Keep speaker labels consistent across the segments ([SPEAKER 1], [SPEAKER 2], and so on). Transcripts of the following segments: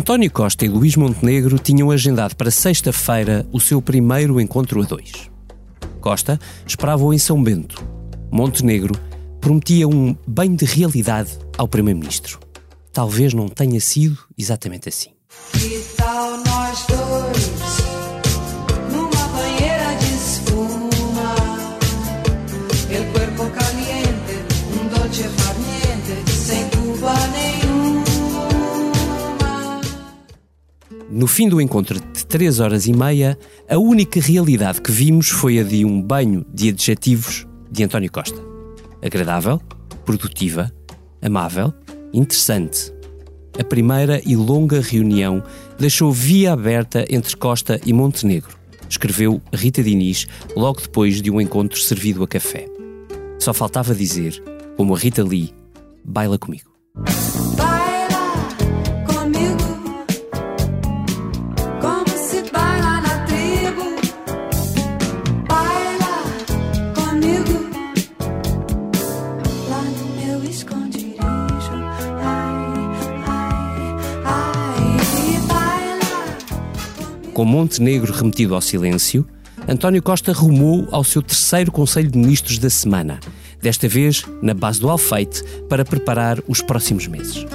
[SPEAKER 1] António Costa e Luís Montenegro tinham agendado para sexta-feira o seu primeiro encontro a dois. Costa esperava-o em São Bento. Montenegro prometia um bem de realidade ao Primeiro-Ministro. Talvez não tenha sido exatamente assim.
[SPEAKER 2] Tal nós dois
[SPEAKER 1] No fim do encontro de três horas e meia, a única realidade que vimos foi a de um banho de adjetivos de António Costa. Agradável, produtiva, amável, interessante. A primeira e longa reunião deixou via aberta entre Costa e Montenegro, escreveu Rita Diniz logo depois de um encontro servido a café. Só faltava dizer, como a Rita Lee, baila comigo. Com Montenegro remetido ao silêncio, António Costa rumou ao seu terceiro Conselho de Ministros da semana, desta vez na base do Alfeite, para preparar os próximos meses.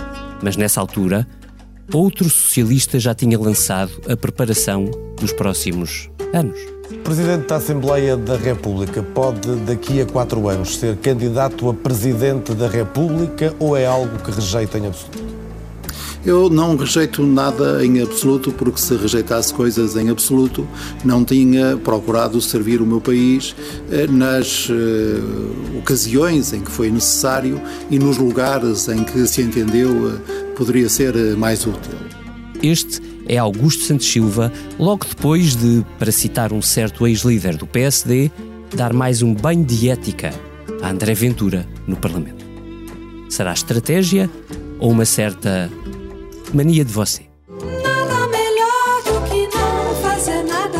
[SPEAKER 1] Mas nessa altura, outro socialista já tinha lançado a preparação dos próximos anos.
[SPEAKER 3] O Presidente da Assembleia da República pode, daqui a quatro anos, ser candidato a Presidente da República ou é algo que rejeita em absoluto?
[SPEAKER 4] Eu não rejeito nada em absoluto, porque se rejeitasse coisas em absoluto, não tinha procurado servir o meu país eh, nas eh, ocasiões em que foi necessário e nos lugares em que se entendeu eh, poderia ser eh, mais útil.
[SPEAKER 1] Este é Augusto Santos Silva, logo depois de, para citar um certo ex-líder do PSD, dar mais um banho de ética a André Ventura no Parlamento. Será estratégia ou uma certa mania de você?
[SPEAKER 2] Nada melhor do que não fazer nada,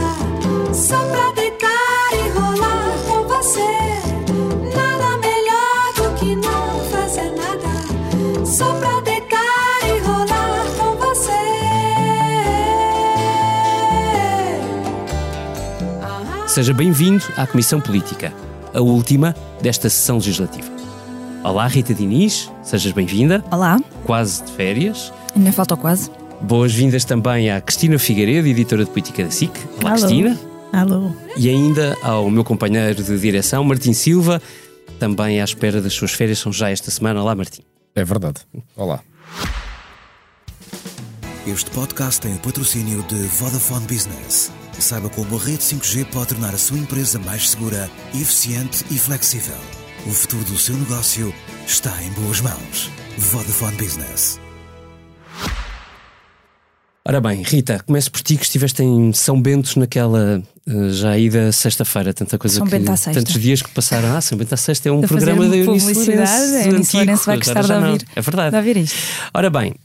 [SPEAKER 2] só pra deitar e rolar com você. Nada melhor do que não fazer nada, só pra deitar e rolar com você.
[SPEAKER 1] Seja bem-vindo à Comissão Política, a última desta sessão legislativa. Olá, Rita Diniz, sejas bem-vinda,
[SPEAKER 5] Olá,
[SPEAKER 1] quase de férias.
[SPEAKER 5] Ainda falta quase.
[SPEAKER 1] Boas-vindas também à Cristina Figueiredo, editora de política da SIC. Olá,
[SPEAKER 5] Alô.
[SPEAKER 1] Cristina.
[SPEAKER 5] Alô.
[SPEAKER 1] E ainda ao meu companheiro de direção, Martim Silva, também à espera das suas férias, são já esta semana. Olá, Martim.
[SPEAKER 3] É verdade. Olá.
[SPEAKER 6] Este podcast tem o patrocínio de Vodafone Business. Saiba como a rede 5G pode tornar a sua empresa mais segura, eficiente e flexível. O futuro do seu negócio está em boas mãos. Vodafone Business.
[SPEAKER 1] Ora bem, Rita, começo por ti que estiveste em São Bento naquela eh, já ida sexta-feira, tanta coisa
[SPEAKER 5] São
[SPEAKER 1] que
[SPEAKER 5] Bento à sexta.
[SPEAKER 1] tantos dias que passaram. Ah, São Bento à sexta é um
[SPEAKER 5] fazer
[SPEAKER 1] programa da Eunice
[SPEAKER 5] publicidade,
[SPEAKER 1] Lourenço
[SPEAKER 5] a Eunice Lourenço vai gostar de ouvir.
[SPEAKER 1] É verdade.
[SPEAKER 5] De ouvir isto.
[SPEAKER 1] Ora bem,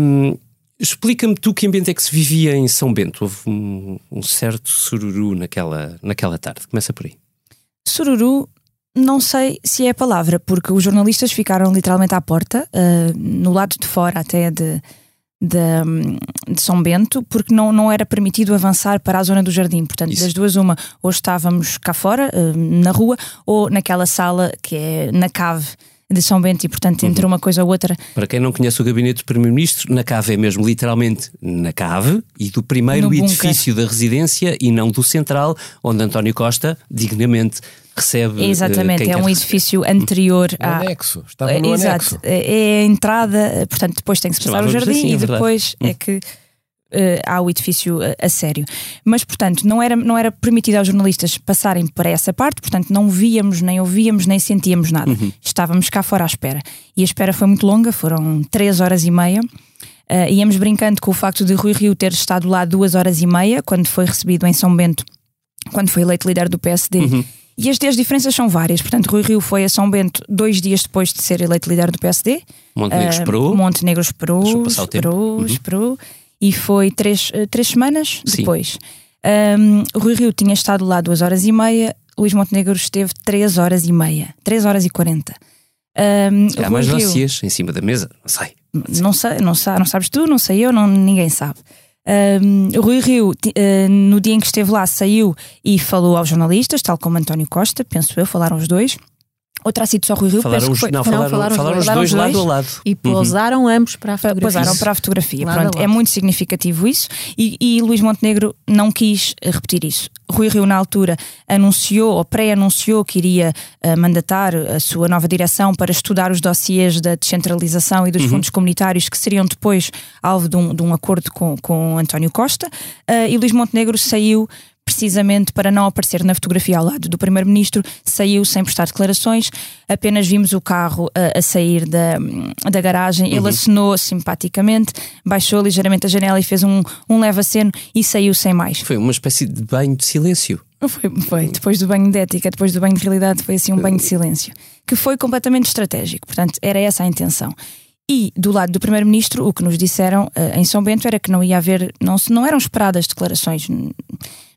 [SPEAKER 1] hum, explica-me tu que ambiente é que se vivia em São Bento. Houve um, um certo sururu naquela, naquela tarde. Começa por aí.
[SPEAKER 5] Sururu, não sei se é a palavra, porque os jornalistas ficaram literalmente à porta, ah, no lado de fora até de, de, hum, de São Bento, porque não, não era permitido avançar para a zona do jardim. Portanto,
[SPEAKER 1] Isso.
[SPEAKER 5] das duas, uma, ou estávamos cá fora, ah, na rua, ou naquela sala que é na cave de São Bento, e portanto, entre
[SPEAKER 1] Uhum.
[SPEAKER 5] uma coisa ou outra,
[SPEAKER 1] Para quem não conhece o gabinete do Primeiro-Ministro, na cave é mesmo literalmente na cave e do primeiro edifício da residência e não do central, onde António Costa dignamente recebe. eh,
[SPEAKER 5] exatamente,
[SPEAKER 1] quem
[SPEAKER 5] é um
[SPEAKER 1] receber.
[SPEAKER 5] edifício anterior
[SPEAKER 3] No
[SPEAKER 5] à,
[SPEAKER 3] anexo. Estava no
[SPEAKER 5] É,
[SPEAKER 3] anexo.
[SPEAKER 5] Exato, é é a entrada, eh, portanto, depois tem que se passar o jardim
[SPEAKER 1] assim, é
[SPEAKER 5] e depois é que eh, há o edifício eh, a sério. Mas, portanto, não era, não era permitido aos jornalistas passarem para essa parte, portanto, não víamos, nem ouvíamos, nem sentíamos nada. Estávamos cá fora à espera. E a espera foi muito longa, foram três horas e meia. Eh, íamos brincando com o facto de Rui Rio ter estado lá duas horas e meia, quando foi recebido em São Bento, quando foi eleito líder do PSD. E as, as diferenças são várias. Portanto, Rui Rio foi a São Bento dois dias depois de ser eleito líder do PSD.
[SPEAKER 1] Montenegro
[SPEAKER 5] Ah,
[SPEAKER 1] esperou.
[SPEAKER 5] Montenegro esperou, esperou,
[SPEAKER 1] Uhum.
[SPEAKER 5] esperou. E foi três, eh, três semanas
[SPEAKER 1] Sim.
[SPEAKER 5] depois. Um, Rui Rio tinha estado lá duas horas e meia, Luís Montenegro esteve três horas e meia, três horas e quarenta. Um,
[SPEAKER 1] Há mais
[SPEAKER 5] Rio-
[SPEAKER 1] em cima da mesa, não sei.
[SPEAKER 5] não, sei, não, sa- não sabes tu, não sei eu, não, ninguém sabe. Um, Rui Rio, uh, no dia em que esteve lá, saiu e falou aos jornalistas, tal como António Costa, penso eu, falaram os dois. Ou terá sido só Rui Rio,
[SPEAKER 1] Falaram
[SPEAKER 5] penso
[SPEAKER 1] os,
[SPEAKER 5] que foi.
[SPEAKER 1] não,
[SPEAKER 7] Não,
[SPEAKER 1] falaram,
[SPEAKER 7] falaram os
[SPEAKER 1] falaram
[SPEAKER 7] dois.
[SPEAKER 1] os
[SPEAKER 5] Falaram
[SPEAKER 1] dois lado a lado.
[SPEAKER 7] E pousaram ambos para a fotografia.
[SPEAKER 5] Posaram para a fotografia.
[SPEAKER 7] Lado a
[SPEAKER 5] Pronto, é
[SPEAKER 7] lado.
[SPEAKER 5] muito significativo isso e, e Luís Montenegro não quis eh, repetir isso. Rui Rio, na altura, anunciou ou pré-anunciou que iria eh, mandatar a sua nova direção para estudar os dossiês da descentralização e dos fundos comunitários que seriam depois alvo de um, de um acordo com, com António Costa. Eh, e Luís Montenegro saiu precisamente para não aparecer na fotografia ao lado do Primeiro-Ministro, saiu sem prestar declarações, apenas vimos o carro a, a sair da, da garagem, ele acenou simpaticamente, baixou ligeiramente a janela e fez um, um leve aceno e saiu sem mais.
[SPEAKER 1] Foi uma espécie de banho de silêncio.
[SPEAKER 5] Foi, foi, depois do banho de ética, depois do banho de realidade, foi assim um banho de silêncio, que foi completamente estratégico, portanto, era essa a intenção. E do lado do Primeiro-Ministro, o que nos disseram eh, em São Bento era que não ia haver, não, se- não eram esperadas declarações.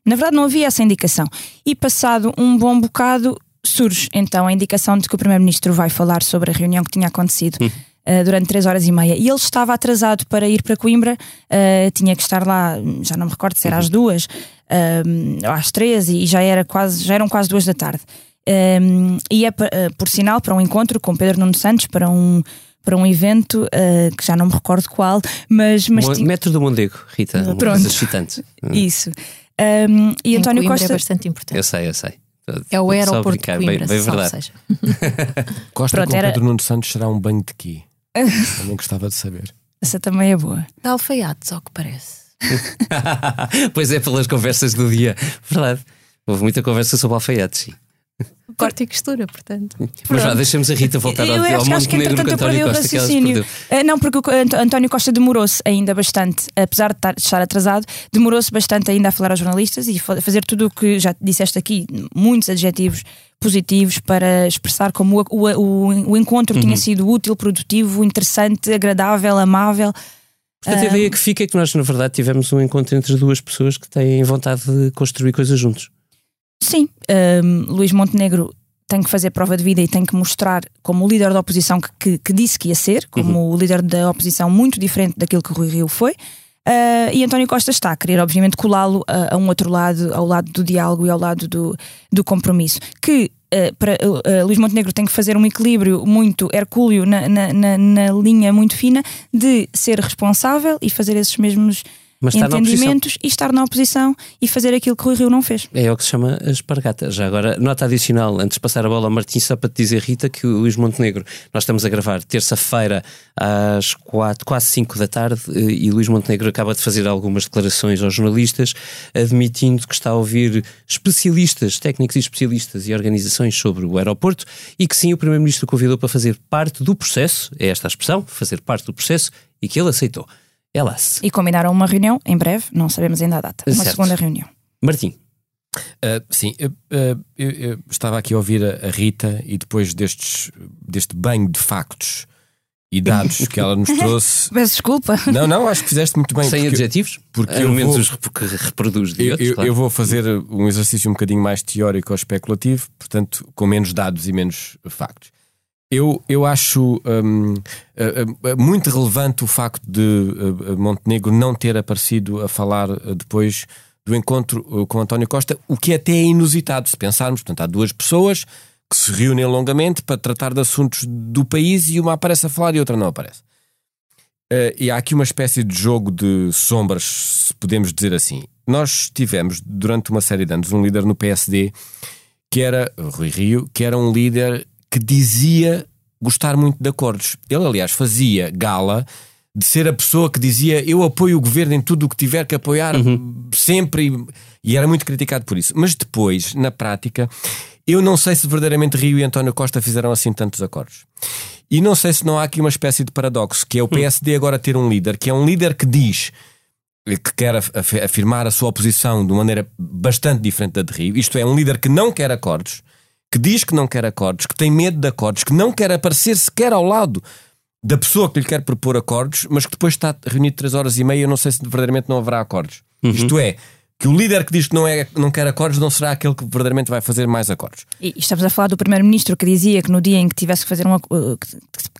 [SPEAKER 5] Na verdade, não havia essa indicação. E passado um bom bocado, surge então a indicação de que o Primeiro-Ministro vai falar sobre a reunião que tinha acontecido. eh, durante três horas e meia e ele estava atrasado para ir para Coimbra, eh, tinha que estar lá, já não me recordo se era às duas, eh, ou às três e já era quase, já eram quase duas da tarde. Um, e é por sinal para um encontro com Pedro Nuno Santos para um para um evento eh, que já não me recordo qual, mas, mas
[SPEAKER 1] Mo-
[SPEAKER 5] tinha-
[SPEAKER 1] Metro do Mondego, Rita.
[SPEAKER 5] Pronto.
[SPEAKER 1] excitante.
[SPEAKER 5] isso. Um, e
[SPEAKER 7] Em
[SPEAKER 5] António
[SPEAKER 7] Coimbra
[SPEAKER 5] Costa
[SPEAKER 7] é bastante importante.
[SPEAKER 1] Eu sei, eu sei.
[SPEAKER 7] É o aeroporto de
[SPEAKER 1] brincar,
[SPEAKER 7] Coimbra,
[SPEAKER 1] bem, bem verdade.
[SPEAKER 7] seja.
[SPEAKER 3] Costa
[SPEAKER 5] Pronto,
[SPEAKER 3] com
[SPEAKER 5] era-
[SPEAKER 3] Pedro Nuno Santos será um banho de quê? Também gostava de saber.
[SPEAKER 5] essa também é boa.
[SPEAKER 7] De alfaiates, ao que parece.
[SPEAKER 1] pois é, pelas conversas do dia. Verdade. Houve muita conversa sobre alfaiates. sim.
[SPEAKER 7] Corte e costura, portanto.
[SPEAKER 1] Mas vá, deixemos a Rita voltar ao,
[SPEAKER 5] eu
[SPEAKER 1] ao
[SPEAKER 5] acho, acho que
[SPEAKER 1] Montenegro
[SPEAKER 5] eu perdi
[SPEAKER 1] António
[SPEAKER 5] o
[SPEAKER 1] Costa que ela
[SPEAKER 5] raciocínio. Eh, não, porque o Ant- António Costa demorou-se ainda bastante, apesar de estar- atrasado, demorou-se bastante ainda a falar aos jornalistas e fa- fazer tudo o que já disseste aqui, muitos adjetivos positivos para expressar como o, o, o, o encontro
[SPEAKER 1] Uhum.
[SPEAKER 5] tinha sido útil, produtivo, interessante, agradável, amável.
[SPEAKER 1] Portanto, a ideia que fica é que nós, na verdade, tivemos um encontro entre duas pessoas que têm vontade de construir coisas juntos.
[SPEAKER 5] Sim, hum, Luís Montenegro tem que fazer prova de vida e tem que mostrar como o líder da oposição que, que- que disse que ia ser, como o líder da oposição muito diferente daquilo que Rui Rio foi. Ah, e António Costa está a querer, obviamente, colá-lo a, a um outro lado, ao lado do diálogo e ao lado do, do compromisso. Que ah, para, ah, Luís Montenegro tem que fazer um equilíbrio muito hercúleo na, na, na- na linha muito fina de ser responsável e fazer esses mesmos
[SPEAKER 1] Mas
[SPEAKER 5] entendimentos e estar na oposição e fazer aquilo que Rui Rio não fez.
[SPEAKER 1] É o que se chama espargata. Já agora, nota adicional, antes de passar a bola ao Martins, só para te dizer, Rita, que o Luís Montenegro, nós estamos a gravar terça-feira às quatro, quase 5 da tarde, eh, e Luís Montenegro acaba de fazer algumas declarações aos jornalistas, admitindo que está a ouvir especialistas, técnicos e especialistas e organizações sobre o aeroporto, e que sim, o Primeiro-Ministro o convidou para fazer parte do processo, é esta a expressão, fazer parte do processo, e que ele aceitou. Ela se.
[SPEAKER 5] E combinaram uma reunião em breve, não sabemos ainda a data. Uma
[SPEAKER 1] Certo.
[SPEAKER 5] segunda reunião.
[SPEAKER 1] Martim.
[SPEAKER 3] Ah, sim, eu, ah, eu- eu estava aqui a ouvir a, a Rita e depois destes, deste banho de factos e dados que ela nos trouxe.
[SPEAKER 5] Peço desculpa.
[SPEAKER 3] Não, não, acho que fizeste muito bem.
[SPEAKER 1] Sem
[SPEAKER 3] porque-
[SPEAKER 1] adjetivos?
[SPEAKER 3] porque eu
[SPEAKER 1] menos
[SPEAKER 3] vou-
[SPEAKER 1] os reproduz de
[SPEAKER 3] Eu,
[SPEAKER 1] outros,
[SPEAKER 3] eu-
[SPEAKER 1] claro.
[SPEAKER 3] eu vou fazer um exercício um bocadinho mais teórico ou especulativo, portanto, com menos dados e menos factos. Eu, eu acho hum, ah, ah, muito relevante o facto de Montenegro não ter aparecido a falar depois do encontro com António Costa, o que até é inusitado se pensarmos. Portanto, há duas pessoas que se reúnem longamente para tratar de assuntos do país e uma aparece a falar e outra não aparece. Uh, e há aqui uma espécie de jogo de sombras, se podemos dizer assim. Nós tivemos, durante uma série de anos, um líder no PSD que era Rui Rio, que era um líder que dizia gostar muito de acordos. Ele, aliás, fazia gala de ser a pessoa que dizia eu apoio o governo em tudo o que tiver que apoiar sempre e, e era muito criticado por isso. Mas depois, na prática, eu não sei se verdadeiramente Rio e António Costa fizeram assim tantos acordos. E não sei se não há aqui uma espécie de paradoxo, que é o PSD agora ter um líder, que é um líder que diz que quer af- af- afirmar a sua oposição de uma maneira bastante diferente da de Rio. Isto é, um líder que não quer acordos, que diz que não quer acordos, que tem medo de acordos, que não quer aparecer sequer ao lado da pessoa que lhe quer propor acordos, mas que depois está reunido três horas e meia. Eu não sei se verdadeiramente não haverá acordos. Isto é, que o líder que diz que não, é, não quer acordos não será aquele que verdadeiramente vai fazer mais acordos.
[SPEAKER 5] E estamos a falar do primeiro-ministro que dizia que no dia em que tivesse que fazer um uh,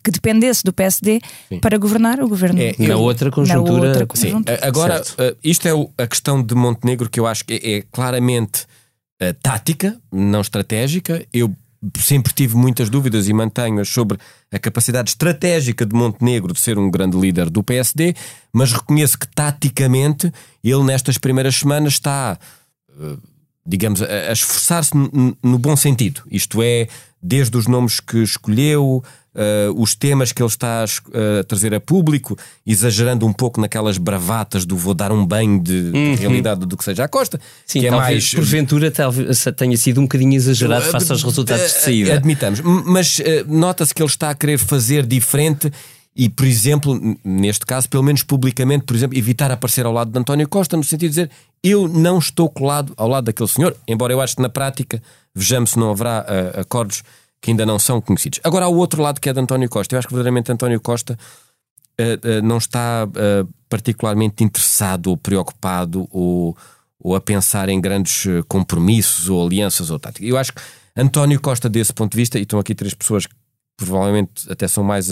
[SPEAKER 5] que, dependesse do PSD para governar, o governo.
[SPEAKER 3] É,
[SPEAKER 1] Na outra conjuntura,
[SPEAKER 5] Na outra
[SPEAKER 1] sim.
[SPEAKER 5] conjuntura.
[SPEAKER 3] A- Agora,
[SPEAKER 1] Certo.
[SPEAKER 3] eh, isto é a questão de Montenegro que eu acho que é, é claramente eh, tática, não estratégica. Eu sempre tive muitas dúvidas e mantenho-as sobre a capacidade estratégica de Montenegro de ser um grande líder do PSD, mas reconheço que taticamente ele nestas primeiras semanas está eh, digamos, a, esforçar-se no bom sentido. Isto é, desde os nomes que escolheu, eh, os temas que ele está a, a trazer a público, exagerando um pouco naquelas bravatas do vou dar um banho de, de realidade do que seja a Costa,
[SPEAKER 1] Sim,
[SPEAKER 3] que é
[SPEAKER 1] talvez,
[SPEAKER 3] mais
[SPEAKER 1] porventura talvez tenha sido um bocadinho exagerado face aos resultados de
[SPEAKER 3] eh,
[SPEAKER 1] saída.
[SPEAKER 3] Admitamos. Mas eh, nota-se que ele está a querer fazer diferente e, por exemplo, neste caso, pelo menos publicamente, por exemplo, evitar aparecer ao lado de António Costa, no sentido de dizer eu não estou colado ao lado daquele senhor, embora eu acho que na prática vejamos se não haverá eh, acordos que ainda não são conhecidos. Agora há o outro lado que é de António Costa. Eu acho que verdadeiramente António Costa eh, eh, não está eh, particularmente interessado ou preocupado ou, ou a pensar em grandes compromissos ou alianças ou táticas. Eu acho que António Costa, desse ponto de vista, e estão aqui três pessoas que provavelmente até são mais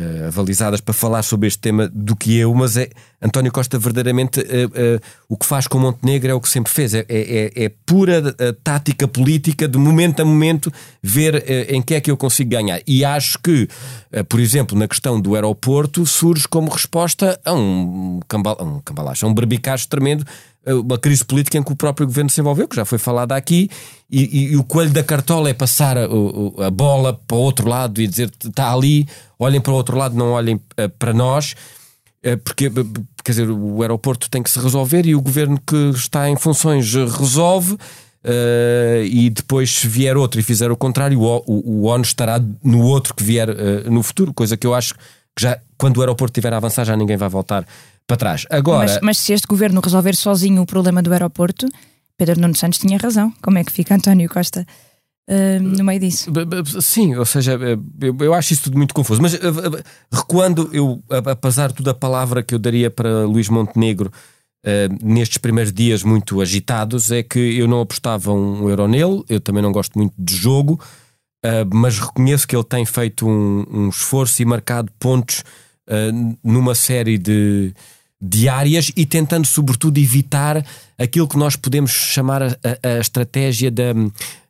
[SPEAKER 3] eh, avalizadas para falar sobre este tema do que eu, mas é António Costa verdadeiramente eh, eh, o que faz com Montenegro é o que sempre fez, é, é, é pura eh, tática política de momento a momento ver em que é que eu consigo ganhar. E acho que, por exemplo, na questão do aeroporto, surge como resposta a um, cambal, a um cambalacho, um berbicacho tremendo uma crise política em que o próprio governo se envolveu, que já foi falada aqui, e, e- e o coelho da cartola é passar a, o- a bola para o outro lado e dizer está ali, olhem para o outro lado, não olhem eh, para nós, eh, porque eh, quer dizer, o aeroporto tem que se resolver e o governo que está em funções eh, resolve. eh, e depois, se vier outro e fizer o contrário, o, o, o ONU estará no outro que vier eh, no futuro, coisa que eu acho que já quando o aeroporto estiver a avançar, já ninguém vai voltar para trás. Agora,
[SPEAKER 5] Mas, mas se este governo resolver sozinho o problema do aeroporto, Pedro Nuno Santos tinha razão. Como é que fica António Costa ah, no meio disso?
[SPEAKER 3] Sim, ou seja, eh, eu, eu acho isso tudo muito confuso. Mas eh, recuando, eu, apesar de tudo, a palavra que eu daria para Luís Montenegro eh, nestes primeiros dias muito agitados é que eu não apostava um euro nele, eu também não gosto muito de jogo, eh, mas reconheço que ele tem feito um, um esforço e marcado pontos numa série de, de áreas e tentando, sobretudo, evitar aquilo que nós podemos chamar a, a- estratégia da,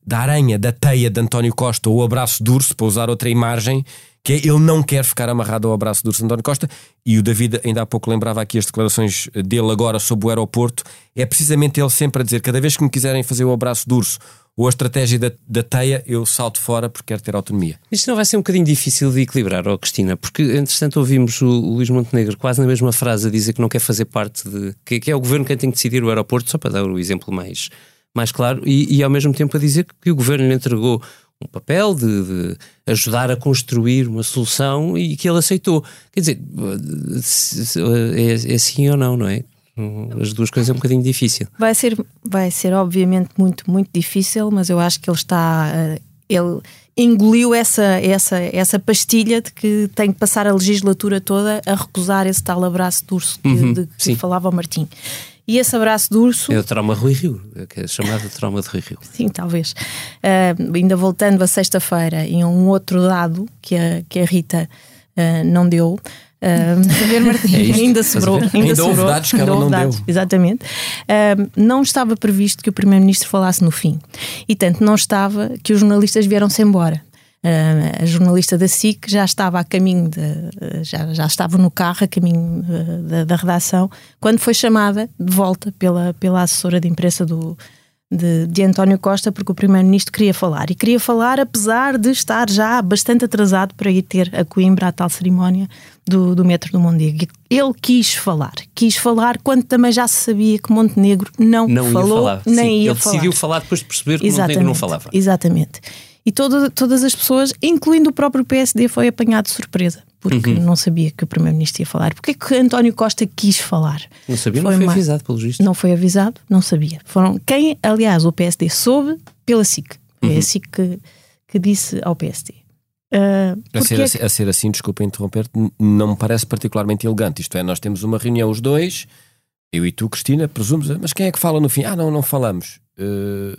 [SPEAKER 3] da aranha, da teia de António Costa, ou o abraço de urso, para usar outra imagem, que é ele não quer ficar amarrado ao abraço de urso de António Costa. E o David, ainda há pouco, lembrava aqui as declarações dele agora sobre o aeroporto. É precisamente ele sempre a dizer: cada vez que me quiserem fazer o abraço de urso ou a estratégia da, da teia, eu salto fora porque quero ter autonomia.
[SPEAKER 1] Isto não vai ser um bocadinho difícil de equilibrar, ó Cristina, porque entretanto ouvimos o, o Luís Montenegro quase na mesma frase a dizer que não quer fazer parte de. que, que é o governo quem tem que decidir o aeroporto, só para dar o exemplo mais, mais claro, e, e ao mesmo tempo a dizer que o governo lhe entregou um papel de, de ajudar a construir uma solução e que ele aceitou. Quer dizer, é, é sim ou não, não é? As duas coisas é um bocadinho difícil.
[SPEAKER 7] Vai ser, vai ser obviamente muito, muito difícil, mas eu acho que ele está. eh, ele engoliu essa, essa, essa pastilha de que tem que passar a legislatura toda a recusar esse tal abraço de urso que,
[SPEAKER 1] Uhum,
[SPEAKER 7] de que falava o Martim. E esse abraço de urso.
[SPEAKER 1] É o trauma Rui Rio, que é chamado trauma de Rui Rio.
[SPEAKER 7] Sim, talvez. Ah, ainda voltando a sexta-feira e a um outro dado que a, que a Rita ah, não deu. Ah,
[SPEAKER 1] É isto,
[SPEAKER 7] ainda sobrou. Ainda,
[SPEAKER 3] Ainda houve
[SPEAKER 7] sobrou,
[SPEAKER 3] dados que ela
[SPEAKER 7] ainda houve
[SPEAKER 3] não
[SPEAKER 7] dados,
[SPEAKER 3] deu.
[SPEAKER 7] Exatamente. Ah, não estava previsto que o Primeiro-Ministro falasse no fim. E tanto não estava que os jornalistas vieram-se embora. Ah, a jornalista da SIC já estava a caminho, de, já, já estava no carro a caminho ah, da, da redação, quando foi chamada de volta pela, pela assessora de imprensa do, de, de António Costa, porque o Primeiro-Ministro queria falar. E queria falar apesar de estar já bastante atrasado para ir ter a Coimbra a tal cerimónia do, do metro do Mondego. Ele quis falar. Quis falar quando também já se sabia que Montenegro não,
[SPEAKER 1] Não
[SPEAKER 7] falou,
[SPEAKER 1] ia falar.
[SPEAKER 7] nem
[SPEAKER 1] Sim,
[SPEAKER 7] ia
[SPEAKER 1] ele
[SPEAKER 7] falar.
[SPEAKER 1] decidiu falar depois de perceber que o Montenegro não falava.
[SPEAKER 7] Exatamente. E toda- todas as pessoas, incluindo o próprio PSD, foi apanhado de surpresa. Porque
[SPEAKER 1] Uhum.
[SPEAKER 7] não sabia que o Primeiro-Ministro ia falar. Porque é que António Costa quis falar?
[SPEAKER 1] Não sabia, não foi
[SPEAKER 7] uma-
[SPEAKER 1] avisado, pelo visto.
[SPEAKER 7] Não foi avisado, não sabia. Foram quem, aliás, o PSD soube pela SIC.
[SPEAKER 1] Uhum.
[SPEAKER 7] É a SIC que, que disse ao PSD. Ah,
[SPEAKER 3] A ser,
[SPEAKER 7] é
[SPEAKER 3] assim, a ser assim, desculpa interromper-te, n- não me parece particularmente elegante. Isto é, nós temos uma reunião os dois, Eu e tu, Cristina, presumos, mas quem é que fala no fim? Ah, não, não falamos. Uh,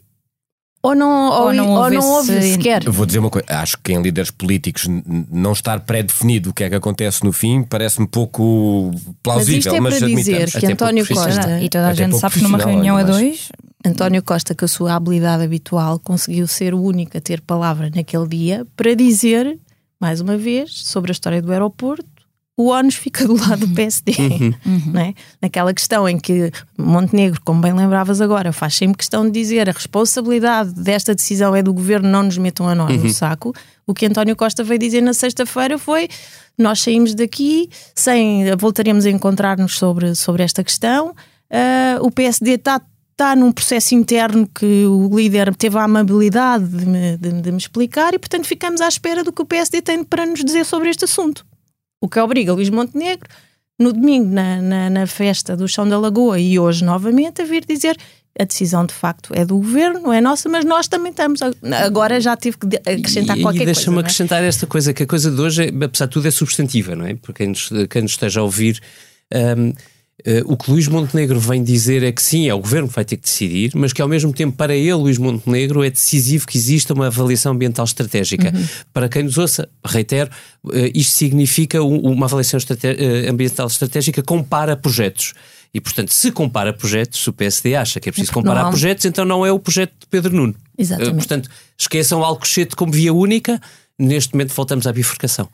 [SPEAKER 7] ou não, ou,
[SPEAKER 5] Ou não
[SPEAKER 7] ou
[SPEAKER 5] houve
[SPEAKER 7] não houve
[SPEAKER 5] esse-
[SPEAKER 7] sequer.
[SPEAKER 3] vou dizer uma coisa, acho que em líderes políticos não estar pré-definido o que é que acontece no fim parece-me pouco
[SPEAKER 7] Mas
[SPEAKER 3] plausível.
[SPEAKER 7] isto é
[SPEAKER 3] mas
[SPEAKER 7] para dizer que
[SPEAKER 3] Até
[SPEAKER 7] António. Costa-
[SPEAKER 5] E toda a gente sabe que numa reunião a dois.
[SPEAKER 7] António Costa, com a sua habilidade habitual, conseguiu ser o único a ter palavra naquele dia para dizer, mais uma vez, sobre a história do aeroporto. O ONU fica do lado do PSD. não é? Naquela questão em que Montenegro, como bem lembravas agora, faz sempre questão de dizer a responsabilidade desta decisão é do governo, não nos metam a nós no saco. O que António Costa veio dizer na sexta-feira foi: nós saímos daqui, sem, voltaremos a encontrar-nos sobre, sobre esta questão. Ah, o PSD está está num processo interno que o líder teve a amabilidade de me, de- de me explicar e, portanto, ficamos à espera do que o PSD tem para nos dizer sobre este assunto. O que obriga Luís Montenegro, no domingo, na, na, na festa do Chão da Lagoa e hoje novamente, a vir dizer a decisão de facto é do governo, não é nossa, mas nós também estamos. Agora já tive que acrescentar
[SPEAKER 1] e,
[SPEAKER 7] qualquer
[SPEAKER 1] e deixa-me
[SPEAKER 7] coisa. não é?
[SPEAKER 1] acrescentar esta coisa, que a coisa de hoje, é, apesar de tudo, é substantiva, não é? Para quem nos, quem nos esteja a ouvir, eh, o que Luís Montenegro vem dizer é que sim, é o governo que vai ter que decidir, mas que ao mesmo tempo, para ele, Luís Montenegro, é decisivo que exista uma avaliação ambiental estratégica.
[SPEAKER 7] Uhum.
[SPEAKER 1] Para quem nos ouça, reitero, eh, isto significa um- uma avaliação eh, ambiental estratégica compara projetos. E, portanto, se compara projetos, se o PSD acha que é preciso comparar projetos, então não é o projeto de Pedro Nuno.
[SPEAKER 7] Exatamente.
[SPEAKER 1] Eh, portanto, esqueçam Alcochete como via única, neste momento voltamos à bifurcação.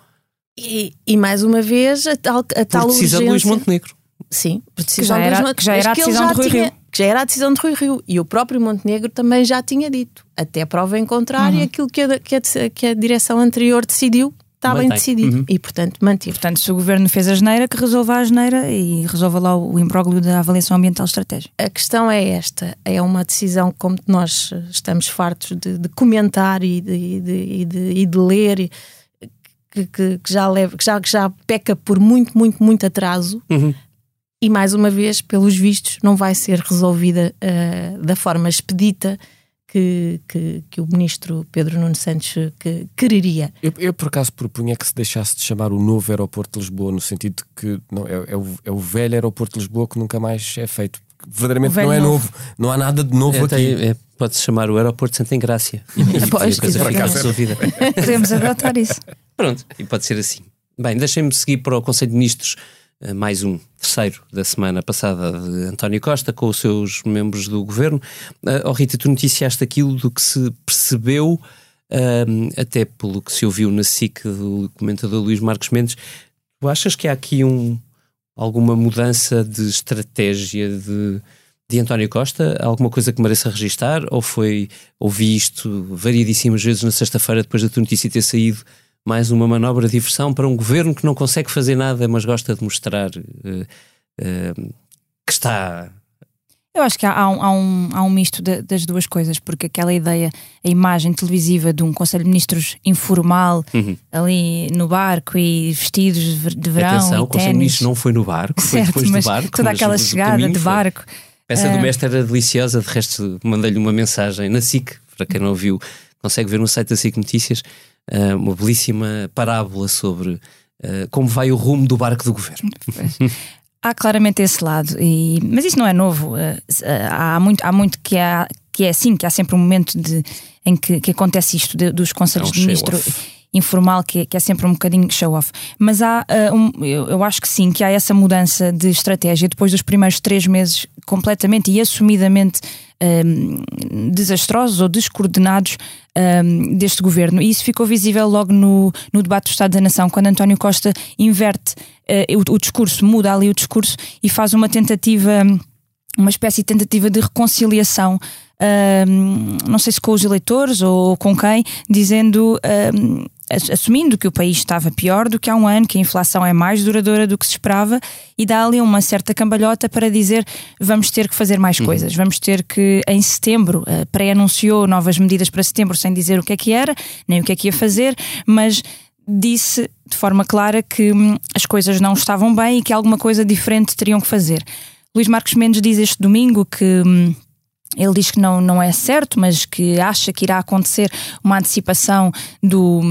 [SPEAKER 7] E, e mais uma vez, a tal, a tal
[SPEAKER 1] Por de Luís
[SPEAKER 7] urgência-
[SPEAKER 1] Montenegro.
[SPEAKER 7] Sim, por decisão
[SPEAKER 5] já era- que já era a decisão de Rui
[SPEAKER 7] tinha-
[SPEAKER 5] Rio.
[SPEAKER 7] Que já era a decisão de Rui Rio. E o próprio Montenegro também já tinha dito. Até prova em contrário, aquilo que a, que, a, que a direção anterior decidiu está bem decidido.
[SPEAKER 1] Uhum.
[SPEAKER 7] E, portanto, mantive.
[SPEAKER 5] Portanto, se o governo fez a geneira, que resolva a geneira e resolva lá o imbróglio da avaliação ambiental estratégica.
[SPEAKER 7] A questão é esta: é uma decisão como nós estamos fartos de, de comentar e de, e de, e de, e de ler, e que, que- que já leva, que, já, que já peca por muito, muito, muito atraso.
[SPEAKER 1] Uhum.
[SPEAKER 7] E mais uma vez, pelos vistos, não vai ser resolvida ah, da forma expedita que, que, que o ministro Pedro Nuno Santos eh, que, quereria.
[SPEAKER 3] Eu, eu, por acaso propunha que se deixasse de chamar o novo aeroporto de Lisboa, no sentido de que não, é, é o, é o velho aeroporto de Lisboa que nunca mais é feito. Porque Verdadeiramente não é
[SPEAKER 5] novo.
[SPEAKER 3] novo. não há nada de novo
[SPEAKER 1] É,
[SPEAKER 3] aqui.
[SPEAKER 1] é, Pode-se chamar o aeroporto de Santa Engrácia. E, e
[SPEAKER 7] Pois,
[SPEAKER 1] a coisa fica
[SPEAKER 7] exatamente.
[SPEAKER 1] resolvida.
[SPEAKER 5] Podemos adotar isso.
[SPEAKER 1] Pronto, e pode ser assim. Bem, deixem-me seguir para o Conselho de Ministros, mais um, terceiro da semana passada de António Costa, com os seus membros do governo. Uh, oh Rita, tu noticiaste aquilo do que se percebeu, ahm, até pelo que se ouviu na SIC do comentador Luís Marcos Mendes. Tu achas que há aqui um, alguma mudança de estratégia de, de António Costa? Alguma coisa que mereça registar? Ou foi, ouvi isto variedíssimas vezes na sexta-feira, depois da tua notícia ter saído, mais uma manobra de diversão para um governo que não consegue fazer nada, mas gosta de mostrar eh, eh, que está.
[SPEAKER 5] Eu acho que há, há um, há um, há um misto de- das duas coisas, porque aquela ideia, a imagem televisiva de um Conselho de Ministros informal,
[SPEAKER 1] Uhum.
[SPEAKER 5] ali no barco e vestidos de ver- de verão
[SPEAKER 1] Atenção, o Conselho de. Ministros não foi no barco, foi
[SPEAKER 5] Certo,
[SPEAKER 1] depois
[SPEAKER 5] mas
[SPEAKER 1] do barco.
[SPEAKER 5] toda aquela chegada de
[SPEAKER 1] foi.
[SPEAKER 5] barco.
[SPEAKER 1] Essa do
[SPEAKER 5] Ah.
[SPEAKER 1] mestre era deliciosa, de resto mandei-lhe uma mensagem na SIC, para quem não ouviu, consegue ver no site da SIC Notícias, uma belíssima parábola sobre ah, como vai o rumo do barco do governo.
[SPEAKER 5] Há claramente esse lado, e- mas isso não é novo. Eh, Há muito, há muito que, há, que é assim, que há sempre um momento de, em que, que acontece isto de- dos conselhos
[SPEAKER 1] É um
[SPEAKER 5] de ministro informal, que é, que é sempre um bocadinho show-off. Mas há, eh, um- eu, eu acho que sim, que há essa mudança de estratégia depois dos primeiros três meses completamente e assumidamente ehm, desastrosos ou descoordenados ehm, deste governo. E isso ficou visível logo no, no debate do Estado da Nação, quando António Costa inverte eh, o, o discurso, muda ali o discurso e faz uma tentativa, uma espécie de tentativa de reconciliação. Ehm, não sei se com os eleitores ou com quem, dizendo, ass- assumindo que o país estava pior do que há um ano, que a inflação é mais duradoura do que se esperava, e dá ali uma certa cambalhota para dizer vamos ter que fazer mais coisas, vamos ter que, em setembro, eh, pré-anunciou novas medidas para setembro sem dizer o que é que era, nem o que é que ia fazer, mas disse de forma clara que hum, as coisas não estavam bem e que alguma coisa diferente teriam que fazer. Luís Marcos Mendes diz este domingo que. Ele diz que não, não é certo, mas que acha que irá acontecer uma antecipação do,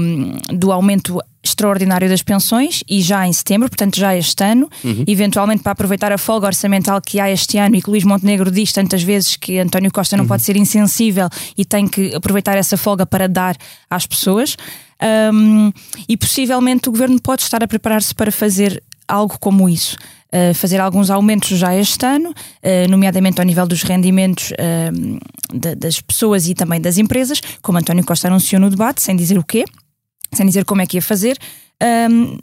[SPEAKER 5] do aumento extraordinário das pensões e já em setembro, portanto já este ano, eventualmente para aproveitar a folga orçamental que há este ano e que Luís Montenegro diz tantas vezes que António Costa não pode ser insensível e tem que aproveitar essa folga para dar às pessoas. Um, e possivelmente o governo pode estar a preparar-se para fazer algo como isso. Uh, fazer alguns aumentos já este ano, uh, nomeadamente ao nível dos rendimentos da- das pessoas e também das empresas, como António Costa anunciou no debate, sem dizer o quê, sem dizer como é que ia fazer. Um,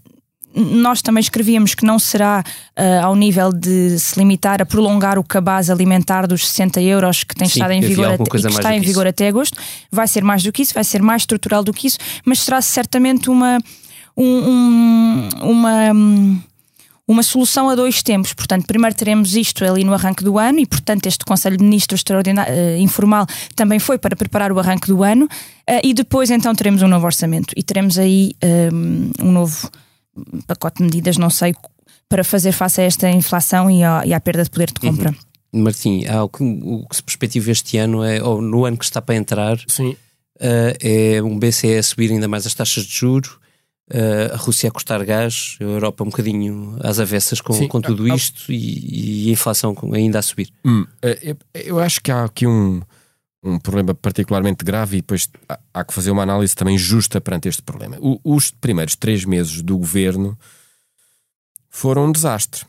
[SPEAKER 5] nós também escrevíamos que não será uh, ao nível de se limitar a prolongar o cabaz alimentar dos 60 euros que tem
[SPEAKER 1] Sim,
[SPEAKER 5] estado em vigor, até, e que está em vigor até agosto. Vai ser mais do que isso, vai ser mais estrutural do que isso, mas será certamente uma, um- um- uma, hum, uma solução a dois tempos. Portanto, primeiro teremos isto ali no arranque do ano e, portanto, este Conselho de Ministros extraordinário, eh, informal também foi para preparar o arranque do ano eh, e depois então teremos um novo orçamento e teremos aí hum, um novo pacote de medidas, não sei, para fazer face a esta inflação e à, e à perda de poder de compra.
[SPEAKER 1] Martim, há o, que, o que se perspectiva este ano é, ou no ano que está para entrar,
[SPEAKER 3] Sim.
[SPEAKER 1] eh, é um BCE a subir ainda mais as taxas de juro, eh, a Rússia a custar gás, a Europa um bocadinho às avessas com,
[SPEAKER 3] Sim.
[SPEAKER 1] com tudo
[SPEAKER 3] Ah, ah.
[SPEAKER 1] isto e, e a inflação ainda a subir.
[SPEAKER 3] Hum, eh, eu, eu acho que há aqui um, um problema particularmente grave e depois há, há que fazer uma análise também justa perante este problema. O- os primeiros três meses do governo foram um desastre.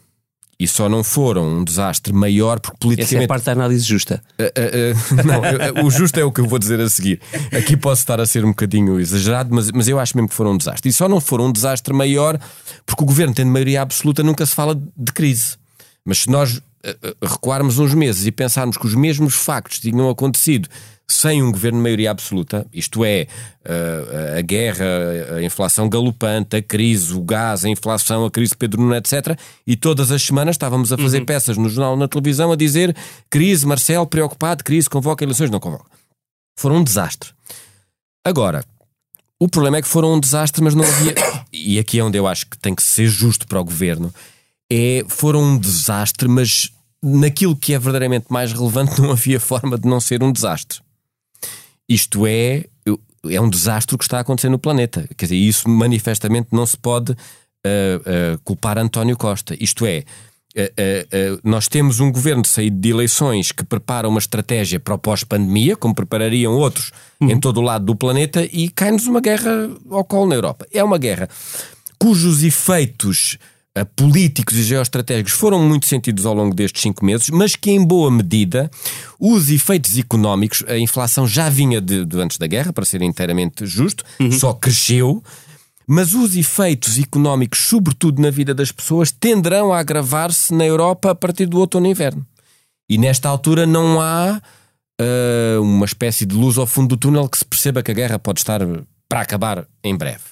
[SPEAKER 3] E só não foram um desastre maior porque
[SPEAKER 1] Essa é a
[SPEAKER 3] politicamente.
[SPEAKER 1] parte da análise justa.
[SPEAKER 3] Eh, eh, eh, não, eu- o justo é o que eu vou dizer a seguir. Aqui posso estar a ser um bocadinho exagerado, mas, mas eu acho mesmo que foram um desastre. E só não foram um desastre maior porque o governo, tendo maioria absoluta, nunca se fala de crise. Mas se nós eh, eh, recuarmos uns meses e pensarmos que os mesmos factos tinham acontecido sem um governo de maioria absoluta, isto é, eh, a guerra, a inflação galopante, a crise, o gás, a inflação, a crise de Pedro Nuno, etc. E todas as semanas estávamos a fazer peças no jornal, na televisão, a dizer crise, Marcelo, preocupado, crise, convoca eleições, não convoca. Foram um desastre. Agora, o problema é que foram um desastre, mas não havia. E aqui é onde eu acho que tem que ser justo para o governo. É, foram um desastre, mas naquilo que é verdadeiramente mais relevante não havia forma de não ser um desastre. Isto é, é um desastre que está a acontecer no planeta. Quer dizer, isso manifestamente não se pode uh, uh, culpar António Costa. Isto é, uh, uh, uh, nós temos um governo de saída de eleições que prepara uma estratégia para o pós-pandemia, como preparariam outros em todo o lado do planeta, e cai-nos uma guerra ao colo na Europa. É uma guerra cujos efeitos uh, políticos e geoestratégicos foram muito sentidos ao longo destes cinco meses, mas que em boa medida os efeitos económicos, a inflação já vinha de, de antes da guerra, para ser inteiramente justo, só cresceu, mas os efeitos económicos, sobretudo na vida das pessoas, tenderão a agravar-se na Europa a partir do outono e inverno. E nesta altura não há uh, uma espécie de luz ao fundo do túnel que se perceba que a guerra pode estar para acabar em breve.